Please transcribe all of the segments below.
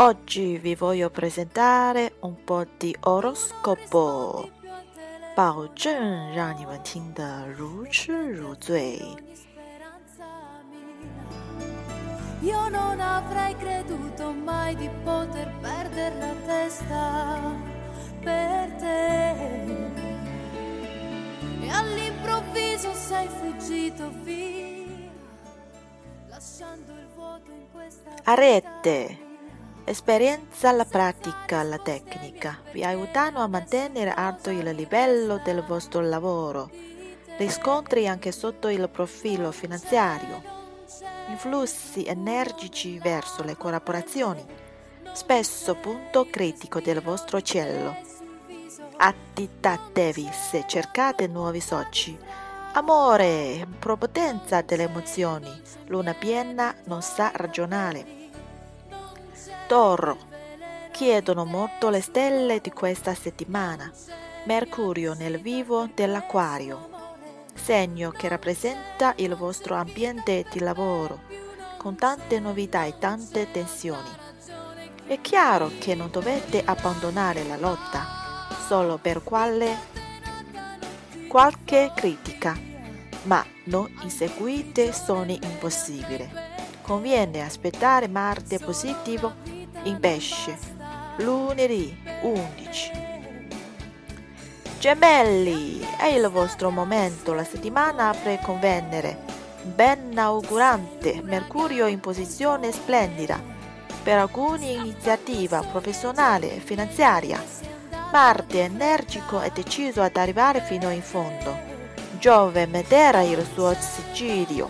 Oggi vi voglio presentare un po' di oroscopo，保证让你们听得如痴如醉。 Io non avrei creduto mai di poter perdere la testa per te. E all'improvviso sei fuggito via, lasciando il vuoto in questa Arete. Esperienza la pratica, la tecnica vi aiutano a mantenere alto il livello del vostro lavoro. Riscontri anche sotto il profilo finanziario. Influssi energici verso le collaborazioni. Spesso punto critico del vostro cielo. Attitatevi se cercate nuovi soci. Amore, prepotenza delle emozioni. Luna piena non sa ragionare. Toro. Chiedono molto le stelle di questa settimana. Mercurio nel vivo dell'acquario. Segno che rappresenta il vostro ambiente di lavoro, con tante novità e tante tensioni. È chiaro che non dovete abbandonare la lotta solo per quale, qualche critica, ma non inseguite sogni impossibili. Conviene aspettare Marte positivo in pesce lunedì 11. Gemelli, è il vostro momento, la settimana apre con Venere. Ben augurante, Mercurio in posizione splendida. Per alcuni iniziativa professionale e finanziaria. Marte energico e deciso ad arrivare fino in fondo. Giove medera il suo sigillo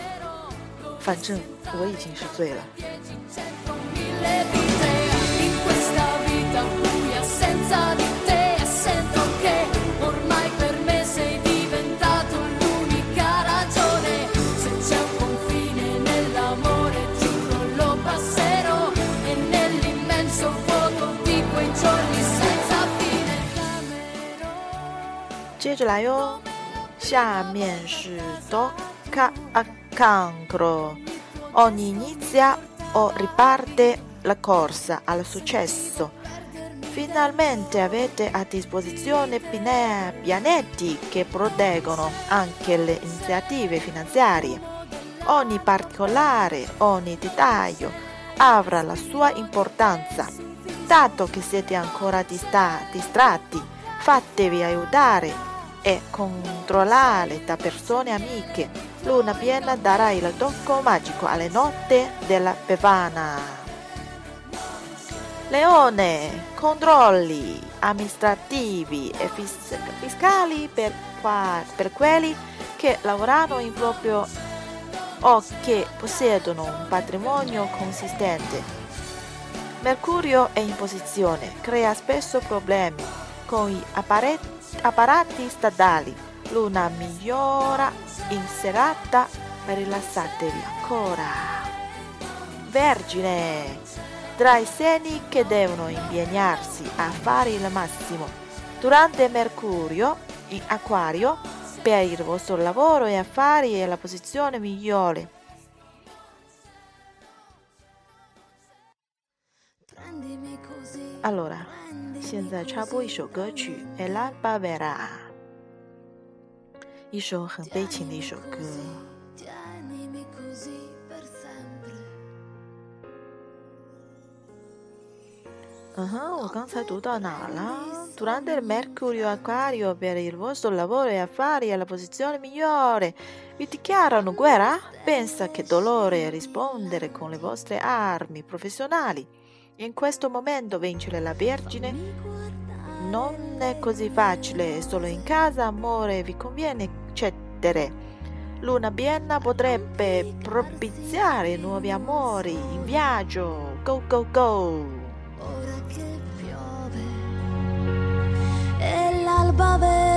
反正我已经是醉了。接着来哟下面是哆 cancro. Ogni inizia o riparte la corsa al successo. Finalmente avete a disposizione pianeti che proteggono anche le iniziative finanziarie. Ogni particolare, ogni dettaglio avrà la sua importanza. Dato che siete ancora distratti, fatevi aiutare e controllare da persone amiche. Luna piena darà il tocco magico alle notte della Befana. Leone, controlli amministrativi e fis- fiscali per, qua- per quelli che lavorano in proprio o che possiedono un patrimonio consistente. Mercurio è in posizione, crea spesso problemi con gli apparati statali. Luna migliora in serata, rilassatevi ancora. Vergine, tra i segni che devono impegnarsi a fare il massimo durante Mercurio in Acquario per il vostro lavoro e affari è la posizione migliore. prendimi così Allora, 现在插播一首歌曲《El Alba Vera》， 一首很悲情的一首歌。 tienimi così per sempre 嗯哼，我刚才读到哪了？Durante il Mercurio Acquario per il vostro lavoro e affari è la posizione migliore. Vi dichiarano guerra? Pensa che dolore rispondere con le vostre armi professionali. In questo momento vincere la Vergine non è così facile, solo in casa, amore, vi conviene cedere. Luna piena potrebbe propiziare nuovi amori in viaggio. Go go go! Ora che piove e l'alba verrà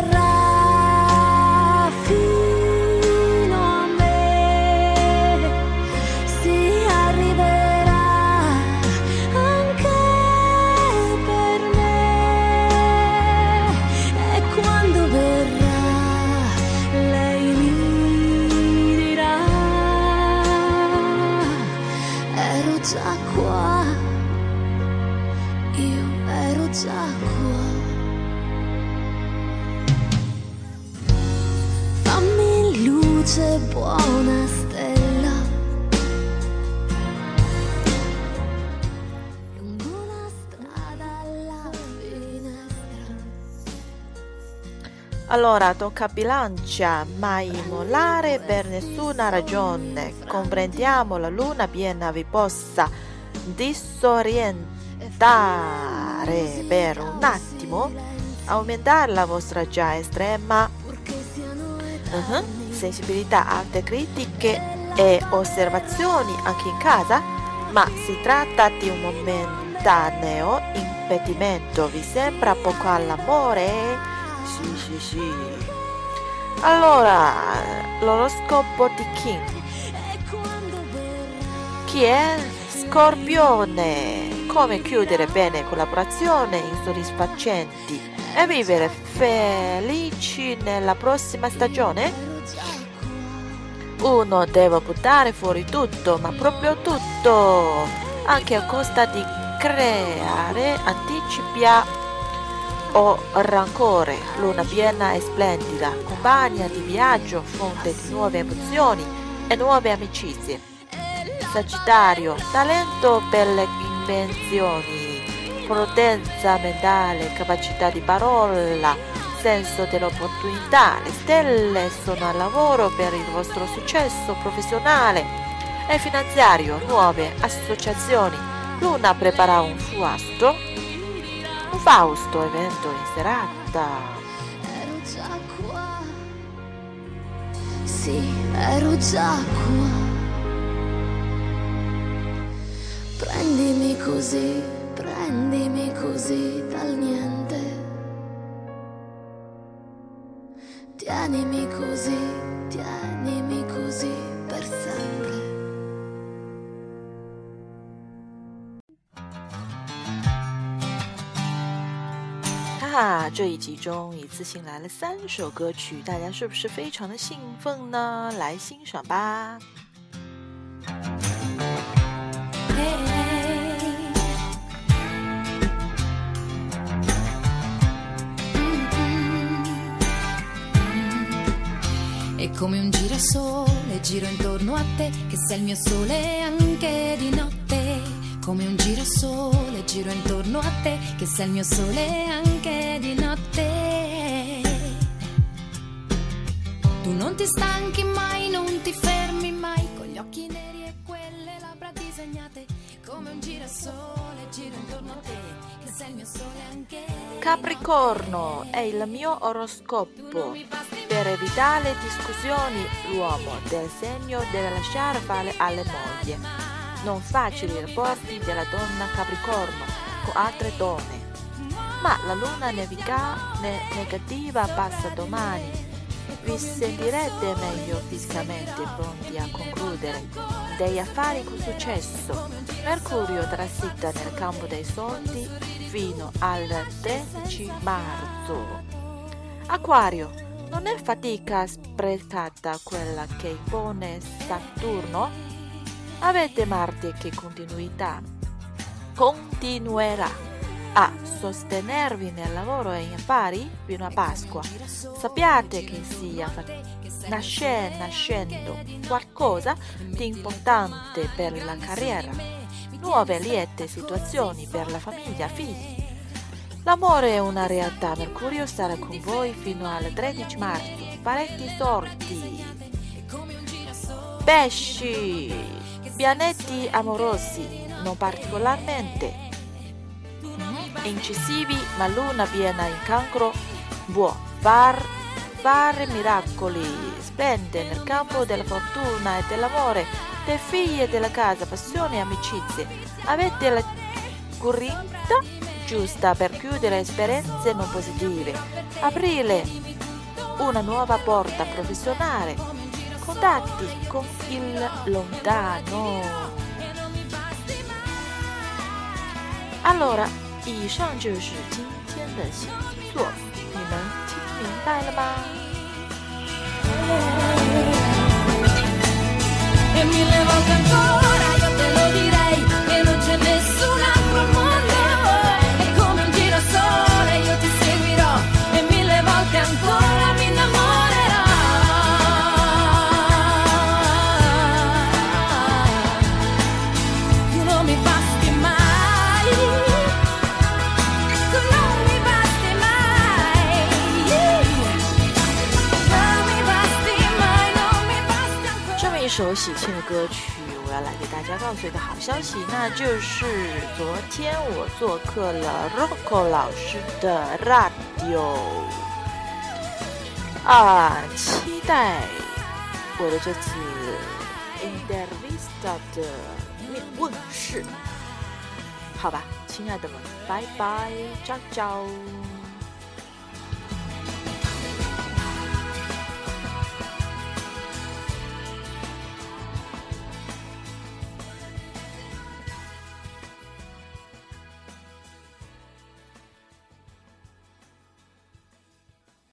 Allora tocca bilancia, mai mollare per nessuna ragione. Comprendiamo la luna piena vi possa disorientare per un attimo, aumentare la vostra già estrema mhm, sensibilità alte critiche e osservazioni anche in casa, ma si tratta di un momentaneo impedimento. Vi sembra poco all'amore? Sì, sì, sì. Allora, l'oroscopo di verrà Chi è? Scorpione. Come chiudere bene collaborazioni insoddisfacenti e vivere felici nella prossima stagione? Uno deve buttare fuori tutto, ma proprio tutto, anche a costa di creare anticipia o rancore. Luna piena e splendida, compagna di viaggio, fonte di nuove emozioni e nuove amicizie. Sagittario, talento per le invenzioni, prudenza mentale, capacità di parola, senso dell'opportunità. Le stelle sono al lavoro per il vostro successo professionale e finanziario, nuove associazioni. Luna prepara un fuasto, fausto evento in serata. Ero già qua. Sì, ero già qua. Prendimi così, prendimi 这一集中一次性来了三首歌曲，大家是不是非常的兴奋呢？来欣赏吧。E come un girasole giro intorno a te, che sei il mio sole anche di notte. Come un girasole giro intorno a te, che sei il mio sole anche di notte. Tu non ti stanchi mai, non ti fermi mai, con gli occhi neri e quelle labbra disegnate. Come un girasole giro intorno a te, che sei il mio sole anche Capricorno è il mio oroscopo. Per evitare discussioni, l'uomo del segno deve lasciare fare alle mogli. Non facili rapporti della donna Capricorno con altre donne. Ma la luna nevica- ne- negativa passa domani. Vi sentirete meglio fisicamente pronti a concludere degli affari con successo. Mercurio transita nel campo dei soldi fino al 13 marzo. Acquario, non è fatica sprecata quella che impone Saturno? Avete Marte che continuità continuerà a sostenervi nel lavoro e in affari fino a Pasqua. Sappiate che sia nasce- nascendo qualcosa di importante per la carriera, nuove liete situazioni per la famiglia, figli. L'amore è una realtà, Mercurio sarà con voi fino al 13 marzo, parecchi sorti. Pesci, pianetti amorosi, non particolarmente. Incisivi, ma luna piena in cancro può far, fare miracoli, splende nel campo della fortuna e dell'amore, dei figli e della casa, passioni e amicizie. Avete la grinta giusta per chiudere esperienze non positive, aprire una nuova porta professionale, contatti con il lontano. Allora, 以上就是今天的星座，你们听明白了吗？首喜庆的歌曲，我要来给大家告诉一个好消息，那就是昨天我做客了 Rocco 老师的 Radio 啊，期待我的这次 Intervista 的面问世，好吧，亲爱的们，拜拜招招。